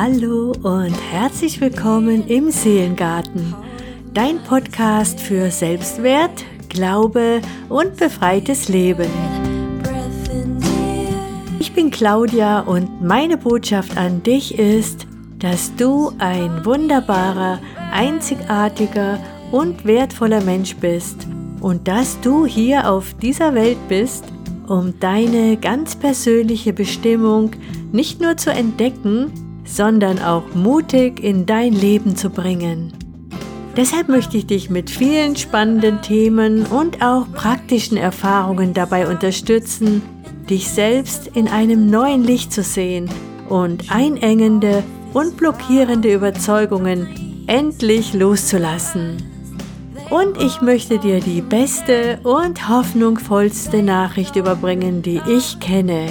Hallo und herzlich willkommen im Seelengarten, dein Podcast für Selbstwert, Glaube und befreites Leben. Ich bin Claudia und meine Botschaft an dich ist, dass du ein wunderbarer, einzigartiger und wertvoller Mensch bist und dass du hier auf dieser Welt bist, um deine ganz persönliche Bestimmung nicht nur zu entdecken, sondern auch mutig in dein Leben zu bringen. Deshalb möchte ich dich mit vielen spannenden Themen und auch praktischen Erfahrungen dabei unterstützen, dich selbst in einem neuen Licht zu sehen und einengende und blockierende Überzeugungen endlich loszulassen. Und ich möchte dir die beste und hoffnungsvollste Nachricht überbringen, die ich kenne.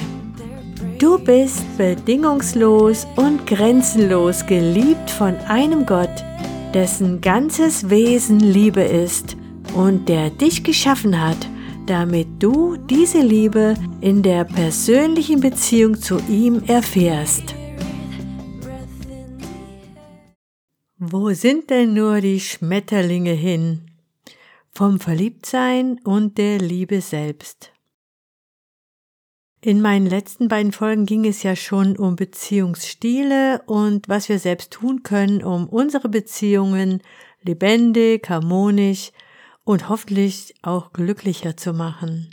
Du bist bedingungslos und grenzenlos geliebt von einem Gott, dessen ganzes Wesen Liebe ist und der dich geschaffen hat, damit du diese Liebe in der persönlichen Beziehung zu ihm erfährst. Wo sind denn nur die Schmetterlinge hin? Vom Verliebtsein und der Liebe selbst. In meinen letzten beiden Folgen ging es ja schon um Beziehungsstile und was wir selbst tun können, um unsere Beziehungen lebendig, harmonisch und hoffentlich auch glücklicher zu machen.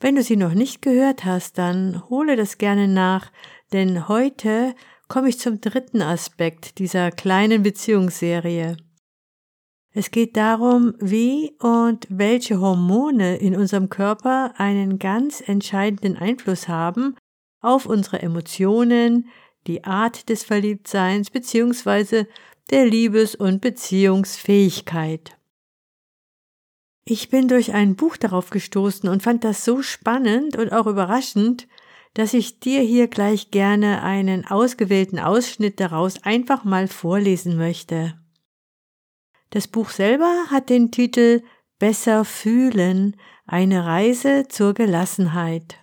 Wenn du sie noch nicht gehört hast, dann hole das gerne nach, denn heute komme ich zum dritten Aspekt dieser kleinen Beziehungsserie. Es geht darum, wie und welche Hormone in unserem Körper einen ganz entscheidenden Einfluss haben auf unsere Emotionen, die Art des Verliebtseins bzw. der Liebes- und Beziehungsfähigkeit. Ich bin durch ein Buch darauf gestoßen und fand das so spannend und auch überraschend, dass ich dir hier gleich gerne einen ausgewählten Ausschnitt daraus einfach mal vorlesen möchte. Das Buch selber hat den Titel Besser fühlen, eine Reise zur Gelassenheit.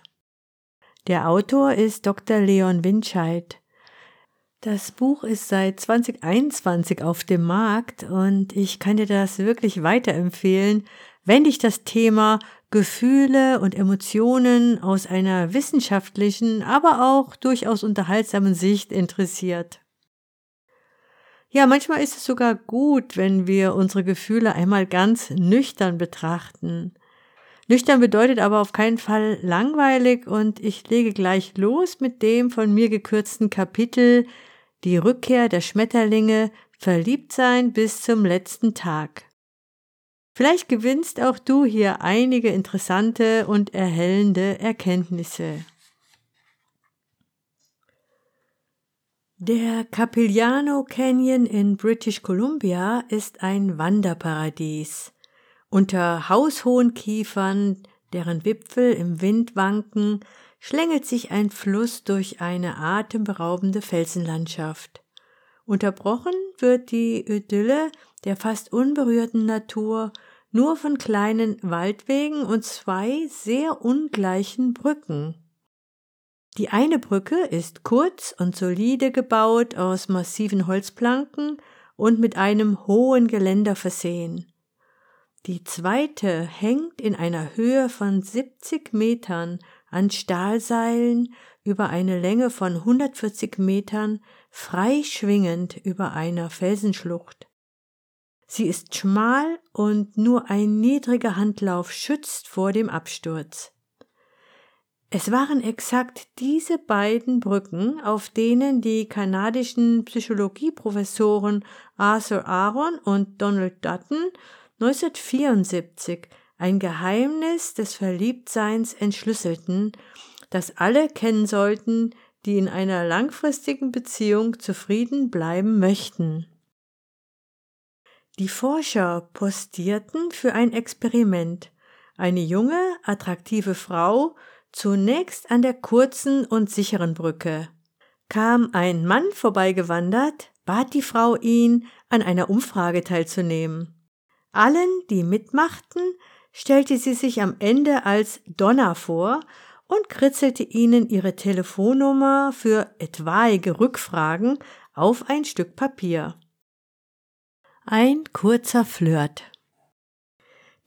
Der Autor ist Dr. Leon Winscheid. Das Buch ist seit 2021 auf dem Markt und ich kann dir das wirklich weiterempfehlen, wenn dich das Thema Gefühle und Emotionen aus einer wissenschaftlichen, aber auch durchaus unterhaltsamen Sicht interessiert. Ja, manchmal ist es sogar gut, wenn wir unsere Gefühle einmal ganz nüchtern betrachten. Nüchtern bedeutet aber auf keinen Fall langweilig und ich lege gleich los mit dem von mir gekürzten Kapitel Die Rückkehr der Schmetterlinge, verliebt sein bis zum letzten Tag. Vielleicht gewinnst auch du hier einige interessante und erhellende Erkenntnisse. Der Capigliano Canyon in British Columbia ist ein Wanderparadies. Unter haushohen Kiefern, deren Wipfel im Wind wanken, schlängelt sich ein Fluss durch eine atemberaubende Felsenlandschaft. Unterbrochen wird die Idylle der fast unberührten Natur nur von kleinen Waldwegen und zwei sehr ungleichen Brücken. Die eine Brücke ist kurz und solide gebaut aus massiven Holzplanken und mit einem hohen Geländer versehen. Die zweite hängt in einer Höhe von 70 Metern an Stahlseilen über eine Länge von 140 Metern frei schwingend über einer Felsenschlucht. Sie ist schmal und nur ein niedriger Handlauf schützt vor dem Absturz. Es waren exakt diese beiden Brücken, auf denen die kanadischen Psychologieprofessoren Arthur Aaron und Donald Dutton 1974 ein Geheimnis des Verliebtseins entschlüsselten, das alle kennen sollten, die in einer langfristigen Beziehung zufrieden bleiben möchten. Die Forscher postierten für ein Experiment eine junge, attraktive Frau zunächst an der kurzen und sicheren Brücke. Kam ein Mann vorbeigewandert, bat die Frau ihn, an einer Umfrage teilzunehmen. Allen, die mitmachten, stellte sie sich am Ende als Donna vor und kritzelte ihnen ihre Telefonnummer für etwaige Rückfragen auf ein Stück Papier. Ein kurzer Flirt.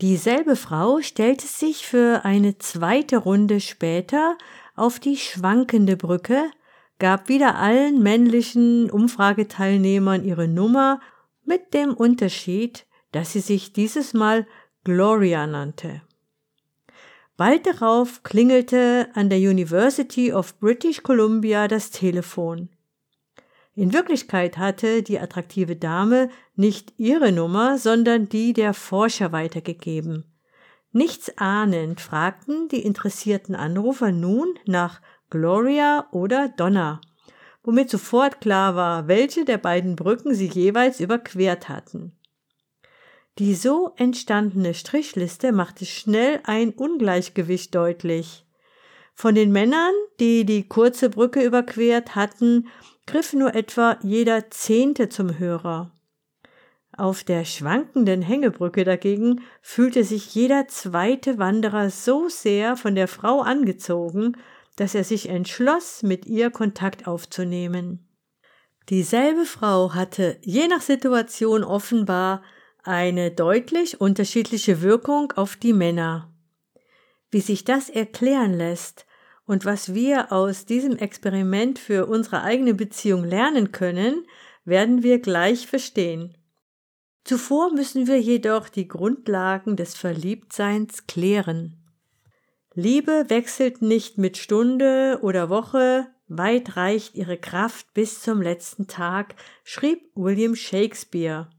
Dieselbe Frau stellte sich für eine zweite Runde später auf die schwankende Brücke, gab wieder allen männlichen Umfrageteilnehmern ihre Nummer mit dem Unterschied, dass sie sich dieses Mal Gloria nannte. Bald darauf klingelte an der University of British Columbia das Telefon. In Wirklichkeit hatte die attraktive Dame nicht ihre Nummer, sondern die der Forscher weitergegeben. Nichts ahnend fragten die interessierten Anrufer nun nach Gloria oder Donna, womit sofort klar war, welche der beiden Brücken sie jeweils überquert hatten. Die so entstandene Strichliste machte schnell ein Ungleichgewicht deutlich. Von den Männern, die die kurze Brücke überquert hatten, griff nur etwa jeder Zehnte zum Hörer. Auf der schwankenden Hängebrücke dagegen fühlte sich jeder zweite Wanderer so sehr von der Frau angezogen, dass er sich entschloss, mit ihr Kontakt aufzunehmen. Dieselbe Frau hatte je nach Situation offenbar eine deutlich unterschiedliche Wirkung auf die Männer. Wie sich das erklären lässt und was wir aus diesem Experiment für unsere eigene Beziehung lernen können, werden wir gleich verstehen. Zuvor müssen wir jedoch die Grundlagen des Verliebtseins klären. Liebe wechselt nicht mit Stunde oder Woche, weit reicht ihre Kraft bis zum letzten Tag, schrieb William Shakespeare.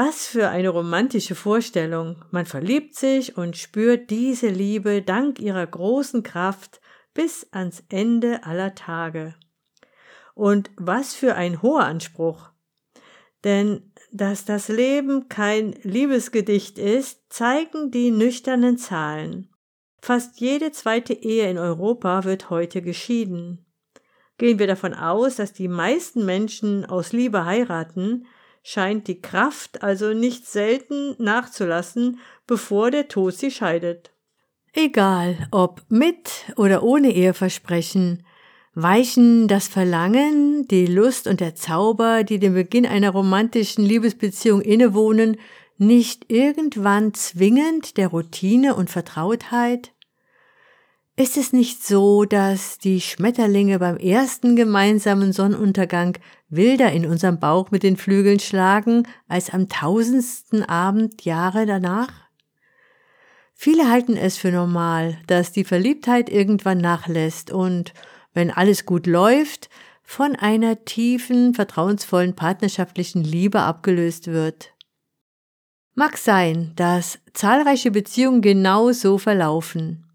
Was für eine romantische Vorstellung. Man verliebt sich und spürt diese Liebe dank ihrer großen Kraft bis ans Ende aller Tage. Und was für ein hoher Anspruch. Denn dass das Leben kein Liebesgedicht ist, zeigen die nüchternen Zahlen. Fast jede zweite Ehe in Europa wird heute geschieden. Gehen wir davon aus, dass die meisten Menschen aus Liebe heiraten, scheint die Kraft also nicht selten nachzulassen, bevor der Tod sie scheidet. Egal, ob mit oder ohne Eheversprechen, weichen das Verlangen, die Lust und der Zauber, die dem Beginn einer romantischen Liebesbeziehung innewohnen, nicht irgendwann zwingend der Routine und Vertrautheit? Ist es nicht so, dass die Schmetterlinge beim ersten gemeinsamen Sonnenuntergang wilder in unserem Bauch mit den Flügeln schlagen als am tausendsten Abend Jahre danach? Viele halten es für normal, dass die Verliebtheit irgendwann nachlässt und, wenn alles gut läuft, von einer tiefen, vertrauensvollen partnerschaftlichen Liebe abgelöst wird. Mag sein, dass zahlreiche Beziehungen genau so verlaufen.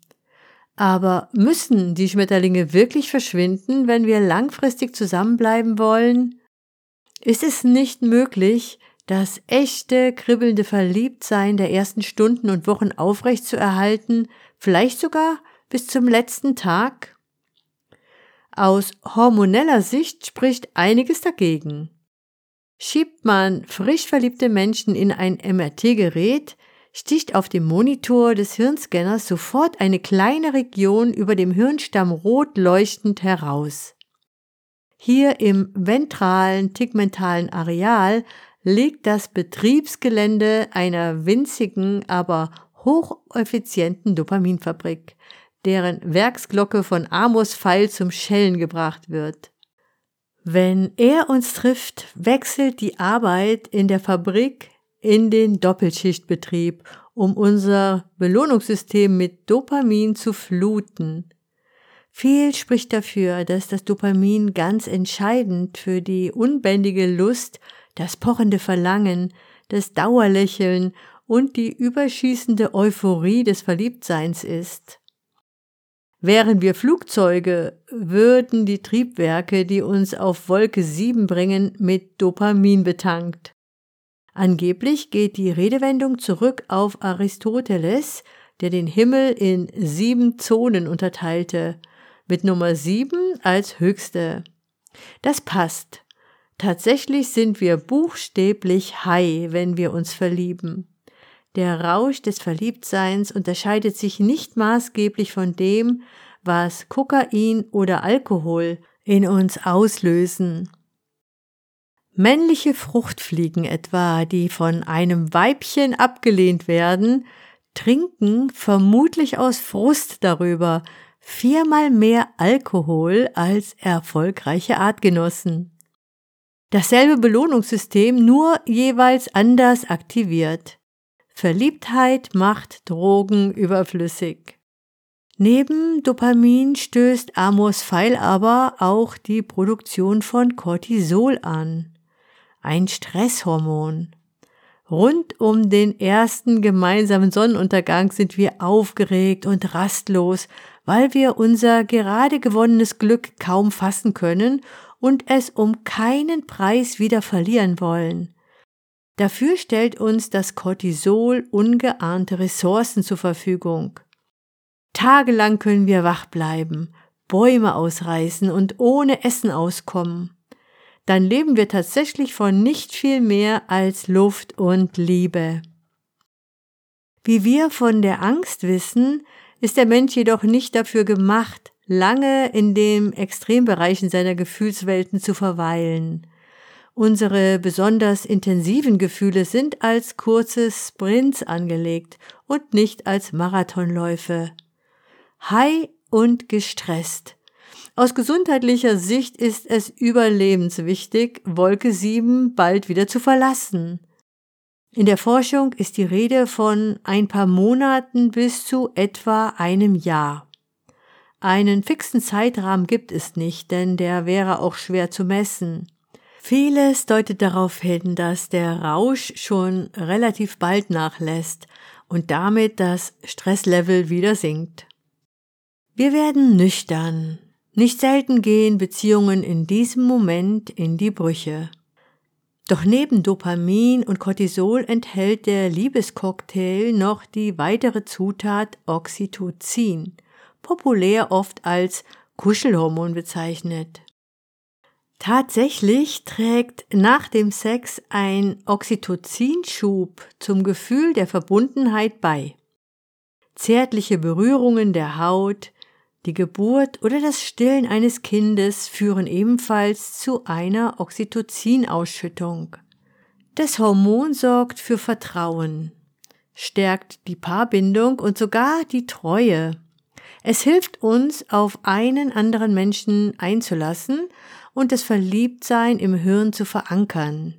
Aber müssen die Schmetterlinge wirklich verschwinden, wenn wir langfristig zusammenbleiben wollen? Ist es nicht möglich, das echte, kribbelnde Verliebtsein der ersten Stunden und Wochen aufrecht zu erhalten, vielleicht sogar bis zum letzten Tag? Aus hormoneller Sicht spricht einiges dagegen. Schiebt man frisch verliebte Menschen in ein MRT-Gerät, sticht auf dem Monitor des Hirnscanners sofort eine kleine Region über dem Hirnstamm rot leuchtend heraus. Hier im ventralen tegmentalen Areal liegt das Betriebsgelände einer winzigen, aber hocheffizienten Dopaminfabrik, deren Werksglocke von Amos Pfeil zum Schellen gebracht wird. Wenn er uns trifft, wechselt die Arbeit in der Fabrik in den Doppelschichtbetrieb, um unser Belohnungssystem mit Dopamin zu fluten. Viel spricht dafür, dass das Dopamin ganz entscheidend für die unbändige Lust, das pochende Verlangen, das Dauerlächeln und die überschießende Euphorie des Verliebtseins ist. Wären wir Flugzeuge, würden die Triebwerke, die uns auf Wolke 7 bringen, mit Dopamin betankt. Angeblich geht die Redewendung zurück auf Aristoteles, der den Himmel in sieben Zonen unterteilte, mit Nummer sieben als höchste. Das passt. Tatsächlich sind wir buchstäblich high, wenn wir uns verlieben. Der Rausch des Verliebtseins unterscheidet sich nicht maßgeblich von dem, was Kokain oder Alkohol in uns auslösen. Männliche Fruchtfliegen etwa, die von einem Weibchen abgelehnt werden, trinken vermutlich aus Frust darüber viermal mehr Alkohol als erfolgreiche Artgenossen. Dasselbe Belohnungssystem, nur jeweils anders aktiviert. Verliebtheit macht Drogen überflüssig. Neben Dopamin stößt Amos Pfeil aber auch die Produktion von Cortisol an, ein Stresshormon. Rund um den ersten gemeinsamen Sonnenuntergang sind wir aufgeregt und rastlos, weil wir unser gerade gewonnenes Glück kaum fassen können und es um keinen Preis wieder verlieren wollen. Dafür stellt uns das Cortisol ungeahnte Ressourcen zur Verfügung. Tagelang können wir wach bleiben, Bäume ausreißen und ohne Essen auskommen. Dann leben wir tatsächlich von nicht viel mehr als Luft und Liebe. Wie wir von der Angst wissen, ist der Mensch jedoch nicht dafür gemacht, lange in den Extrembereichen seiner Gefühlswelten zu verweilen. Unsere besonders intensiven Gefühle sind als kurze Sprints angelegt und nicht als Marathonläufe high und gestresst. Aus gesundheitlicher Sicht ist es überlebenswichtig, Wolke 7 bald wieder zu verlassen. In der Forschung ist die Rede von ein paar Monaten bis zu etwa einem Jahr. Einen fixen Zeitrahmen gibt es nicht, denn der wäre auch schwer zu messen. Vieles deutet darauf hin, dass der Rausch schon relativ bald nachlässt und damit das Stresslevel wieder sinkt. Wir werden nüchtern. Nicht selten gehen Beziehungen in diesem Moment in die Brüche. Doch neben Dopamin und Cortisol enthält der Liebescocktail noch die weitere Zutat Oxytocin, populär oft als Kuschelhormon bezeichnet. Tatsächlich trägt nach dem Sex ein Oxytocinschub zum Gefühl der Verbundenheit bei. Zärtliche Berührungen der Haut, die Geburt oder das Stillen eines Kindes führen ebenfalls zu einer Oxytocin-Ausschüttung. Das Hormon sorgt für Vertrauen, stärkt die Paarbindung und sogar die Treue. Es hilft uns, auf einen anderen Menschen einzulassen und das Verliebtsein im Hirn zu verankern.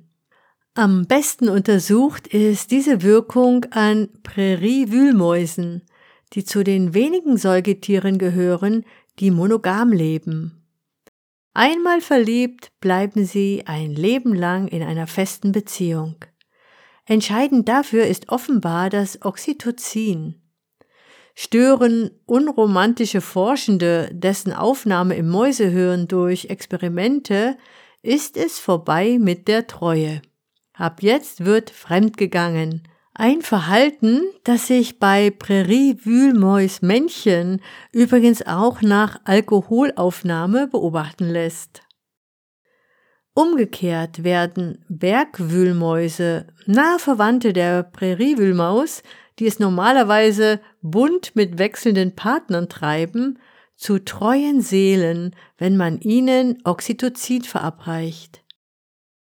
Am besten untersucht ist diese Wirkung an Präriewühlmäusen, die zu den wenigen Säugetieren gehören, die monogam leben. Einmal verliebt bleiben sie ein Leben lang in einer festen Beziehung. Entscheidend dafür ist offenbar das Oxytocin. Stören unromantische Forschende dessen Aufnahme im Mäusehirn durch Experimente, ist es vorbei mit der Treue. Ab jetzt wird fremdgegangen, ein Verhalten, das sich bei Prärie-Wühlmäus-Männchen übrigens auch nach Alkoholaufnahme beobachten lässt. Umgekehrt werden Bergwühlmäuse, nahe Verwandte der Präriewühlmaus, die es normalerweise bunt mit wechselnden Partnern treiben, zu treuen Seelen, wenn man ihnen Oxytocin verabreicht.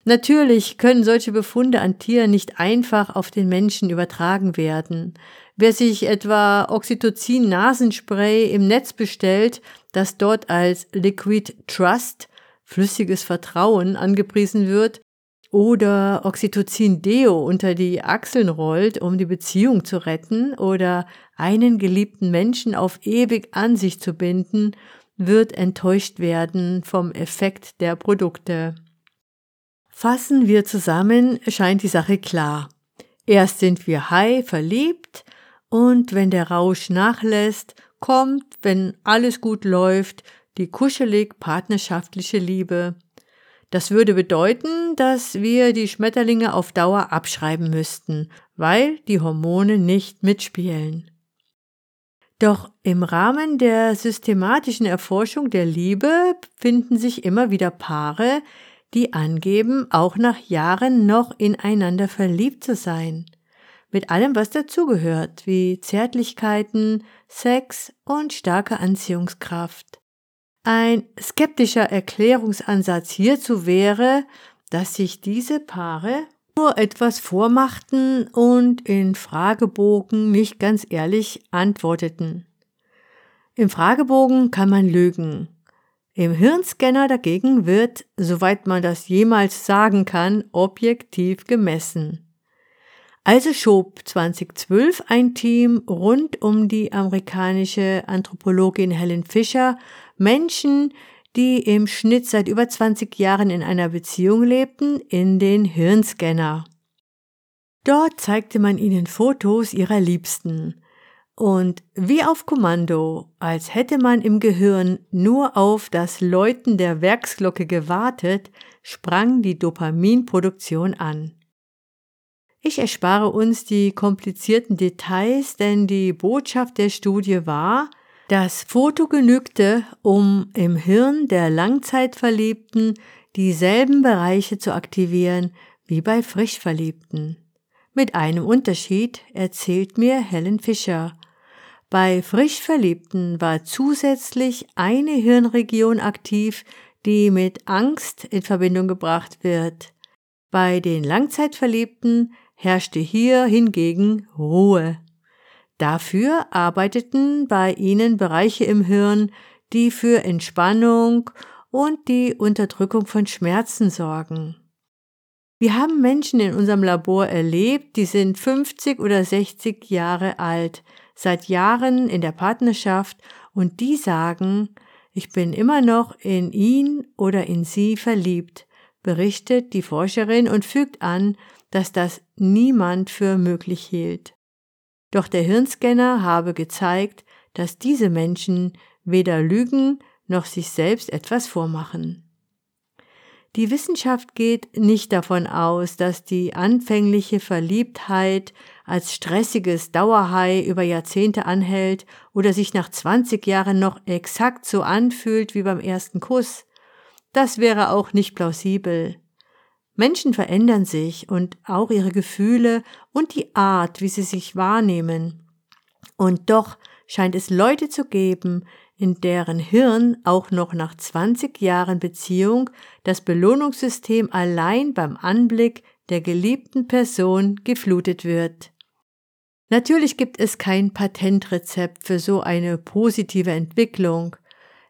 Natürlich können solche Befunde an Tieren nicht einfach auf den Menschen übertragen werden. Wer sich etwa Oxytocin-Nasenspray im Netz bestellt, das dort als Liquid Trust, flüssiges Vertrauen, angepriesen wird, oder Oxytocin-Deo unter die Achseln rollt, um die Beziehung zu retten oder einen geliebten Menschen auf ewig an sich zu binden, wird enttäuscht werden vom Effekt der Produkte. Fassen wir zusammen, scheint die Sache klar. Erst sind wir high verliebt und wenn der Rausch nachlässt, kommt, wenn alles gut läuft, die kuschelig partnerschaftliche Liebe. Das würde bedeuten, dass wir die Schmetterlinge auf Dauer abschreiben müssten, weil die Hormone nicht mitspielen. Doch im Rahmen der systematischen Erforschung der Liebe finden sich immer wieder Paare, die angeben, auch nach Jahren noch ineinander verliebt zu sein. mit allem, was dazugehört, wie Zärtlichkeiten, Sex und starke Anziehungskraft. Ein skeptischer Erklärungsansatz hierzu wäre, dass sich diese Paare nur etwas vormachten und in Fragebogen nicht ganz ehrlich antworteten. Im Fragebogen kann man lügen. Im Hirnscanner dagegen wird, soweit man das jemals sagen kann, objektiv gemessen. Also schob 2012 ein Team rund um die amerikanische Anthropologin Helen Fisher Menschen, die im Schnitt seit über 20 Jahren in einer Beziehung lebten, in den Hirnscanner. Dort zeigte man ihnen Fotos ihrer Liebsten. Und wie auf Kommando, als hätte man im Gehirn nur auf das Läuten der Werksglocke gewartet, sprang die Dopaminproduktion an. Ich erspare uns die komplizierten Details, denn die Botschaft der Studie war, das Foto genügte, um im Hirn der Langzeitverliebten dieselben Bereiche zu aktivieren wie bei Frischverliebten. Mit einem Unterschied erzählt mir Helen Fischer. Bei Frischverliebten war zusätzlich eine Hirnregion aktiv, die mit Angst in Verbindung gebracht wird. Bei den Langzeitverliebten herrschte hier hingegen Ruhe. Dafür arbeiteten bei ihnen Bereiche im Hirn, die für Entspannung und die Unterdrückung von Schmerzen sorgen. Wir haben Menschen in unserem Labor erlebt, die sind 50 oder 60 Jahre alt, seit Jahren in der Partnerschaft und die sagen, ich bin immer noch in ihn oder in sie verliebt, berichtet die Forscherin und fügt an, dass das niemand für möglich hielt. Doch der Hirnscanner habe gezeigt, dass diese Menschen weder lügen noch sich selbst etwas vormachen. Die Wissenschaft geht nicht davon aus, dass die anfängliche Verliebtheit als stressiges Dauerhai über Jahrzehnte anhält oder sich nach 20 Jahren noch exakt so anfühlt wie beim ersten Kuss. Das wäre auch nicht plausibel. Menschen verändern sich und auch ihre Gefühle und die Art, wie sie sich wahrnehmen. Und doch scheint es Leute zu geben, in deren Hirn auch noch nach 20 Jahren Beziehung das Belohnungssystem allein beim Anblick der geliebten Person geflutet wird. Natürlich gibt es kein Patentrezept für so eine positive Entwicklung.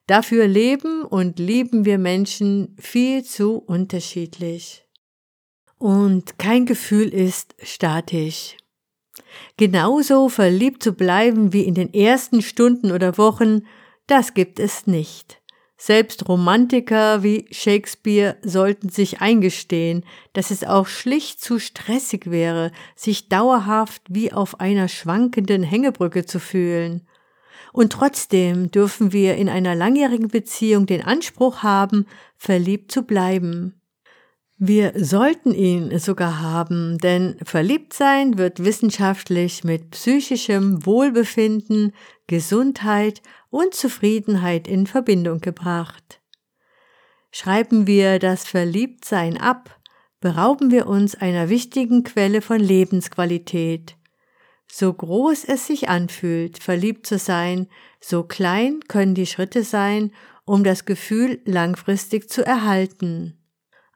Dafür leben und lieben wir Menschen viel zu unterschiedlich. Und kein Gefühl ist statisch. Genauso verliebt zu bleiben wie in den ersten Stunden oder Wochen, das gibt es nicht. Selbst Romantiker wie Shakespeare sollten sich eingestehen, dass es auch schlicht zu stressig wäre, sich dauerhaft wie auf einer schwankenden Hängebrücke zu fühlen. Und trotzdem dürfen wir in einer langjährigen Beziehung den Anspruch haben, verliebt zu bleiben. Wir sollten ihn sogar haben, denn verliebt sein wird wissenschaftlich mit psychischem Wohlbefinden, Gesundheit und Zufriedenheit in Verbindung gebracht. Schreiben wir das Verliebtsein ab, berauben wir uns einer wichtigen Quelle von Lebensqualität. So groß es sich anfühlt, verliebt zu sein, so klein können die Schritte sein, um das Gefühl langfristig zu erhalten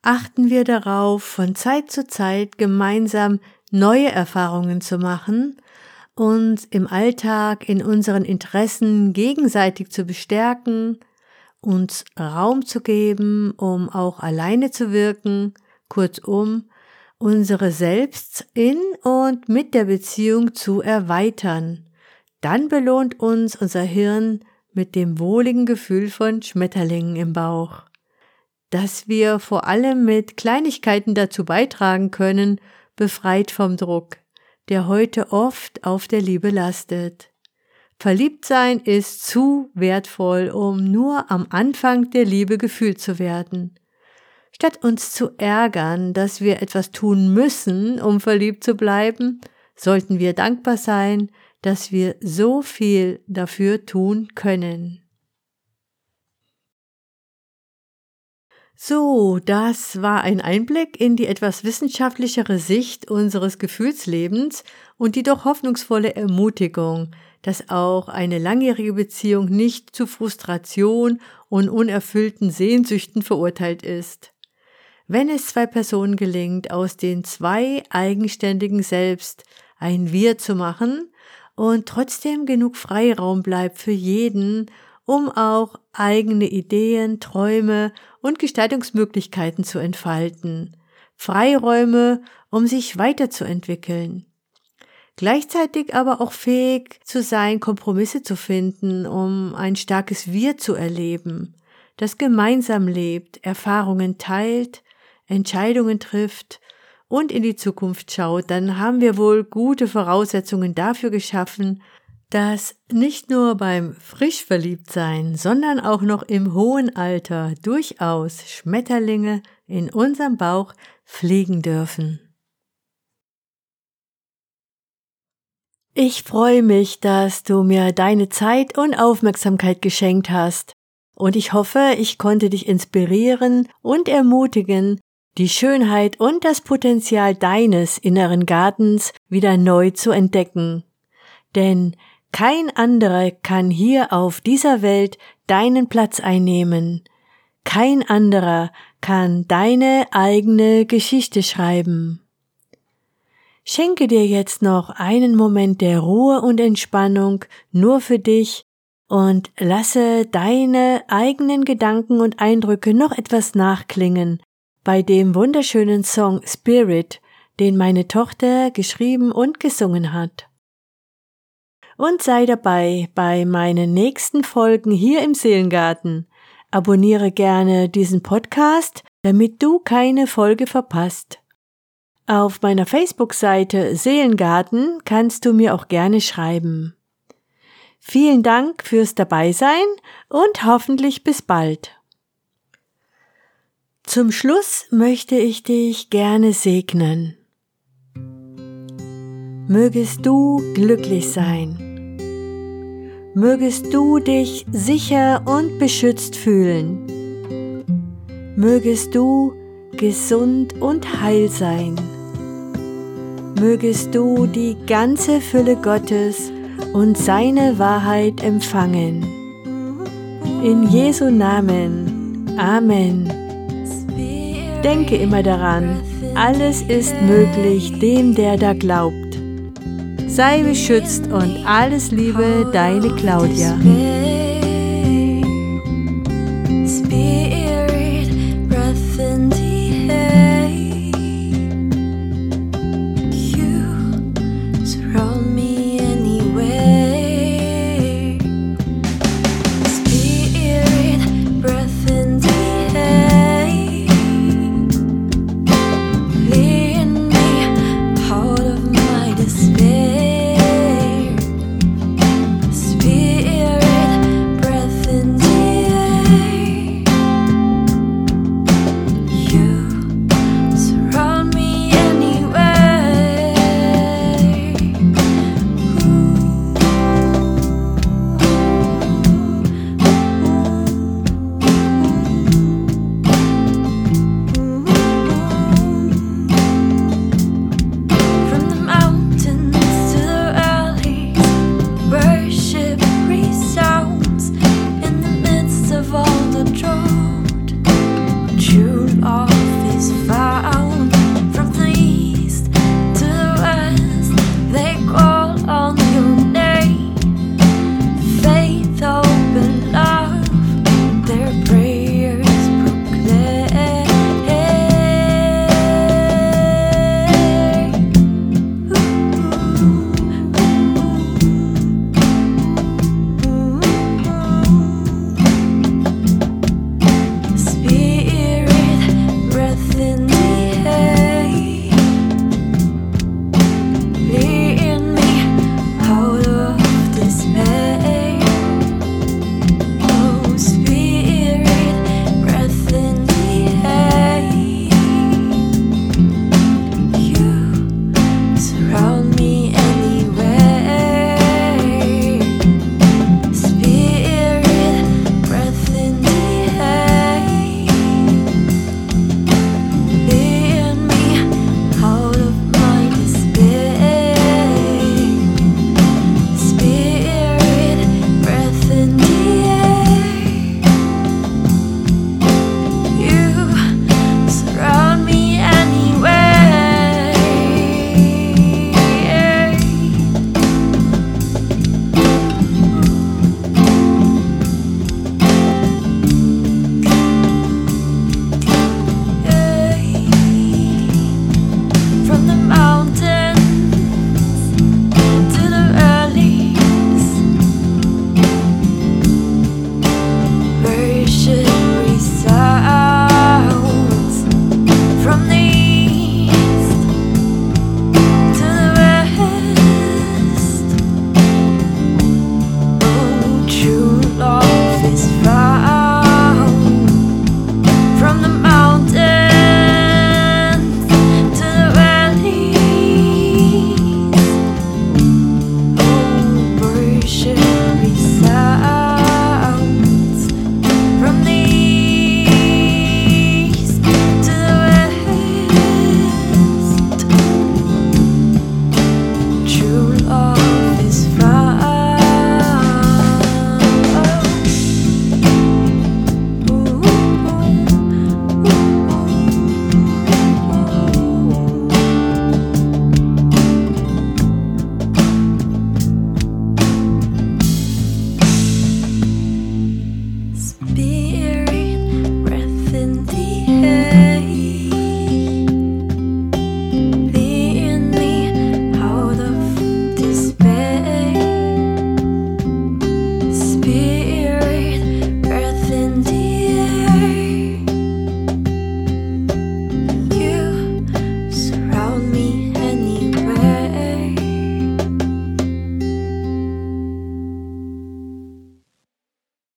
achten wir darauf, von Zeit zu Zeit gemeinsam neue Erfahrungen zu machen, uns im Alltag in unseren Interessen gegenseitig zu bestärken, uns Raum zu geben, um auch alleine zu wirken, kurzum, unsere Selbst in und mit der Beziehung zu erweitern. Dann belohnt uns unser Hirn mit dem wohligen Gefühl von Schmetterlingen im Bauch dass wir vor allem mit Kleinigkeiten dazu beitragen können, befreit vom Druck, der heute oft auf der Liebe lastet. Verliebt sein ist zu wertvoll, um nur am Anfang der Liebe gefühlt zu werden. Statt uns zu ärgern, dass wir etwas tun müssen, um verliebt zu bleiben, sollten wir dankbar sein, dass wir so viel dafür tun können. So, das war ein Einblick in die etwas wissenschaftlichere Sicht unseres Gefühlslebens und die doch hoffnungsvolle Ermutigung, dass auch eine langjährige Beziehung nicht zu Frustration und unerfüllten Sehnsüchten verurteilt ist. Wenn es zwei Personen gelingt, aus den zwei eigenständigen Selbst ein Wir zu machen und trotzdem genug Freiraum bleibt für jeden, um auch eigene Ideen, Träume und Gestaltungsmöglichkeiten zu entfalten, Freiräume, um sich weiterzuentwickeln. Gleichzeitig aber auch fähig zu sein, Kompromisse zu finden, um ein starkes Wir zu erleben, das gemeinsam lebt, Erfahrungen teilt, Entscheidungen trifft und in die Zukunft schaut, dann haben wir wohl gute Voraussetzungen dafür geschaffen, dass nicht nur beim Frischverliebtsein, sondern auch noch im hohen Alter durchaus Schmetterlinge in unserem Bauch fliegen dürfen. Ich freue mich, dass du mir deine Zeit und Aufmerksamkeit geschenkt hast, und ich hoffe, ich konnte dich inspirieren und ermutigen, die Schönheit und das Potenzial deines inneren Gartens wieder neu zu entdecken. Denn kein anderer kann hier auf dieser Welt deinen Platz einnehmen. Kein anderer kann deine eigene Geschichte schreiben. Schenke dir jetzt noch einen Moment der Ruhe und Entspannung nur für dich und lasse deine eigenen Gedanken und Eindrücke noch etwas nachklingen bei dem wunderschönen Song Spirit, den meine Tochter geschrieben und gesungen hat und sei dabei bei meinen nächsten Folgen hier im Seelengarten. Abonniere gerne diesen Podcast, damit du keine Folge verpasst. Auf meiner Facebook-Seite Seelengarten kannst du mir auch gerne schreiben. Vielen Dank fürs Dabeisein und hoffentlich bis bald. Zum Schluss möchte ich dich gerne segnen. Mögest du glücklich sein mögest du dich sicher und beschützt fühlen. Mögest du gesund und heil sein. Mögest du die ganze Fülle Gottes und seine Wahrheit empfangen. In Jesu Namen. Amen. Denke immer daran, alles ist möglich dem, der da glaubt. Sei beschützt und alles Liebe, deine Claudia.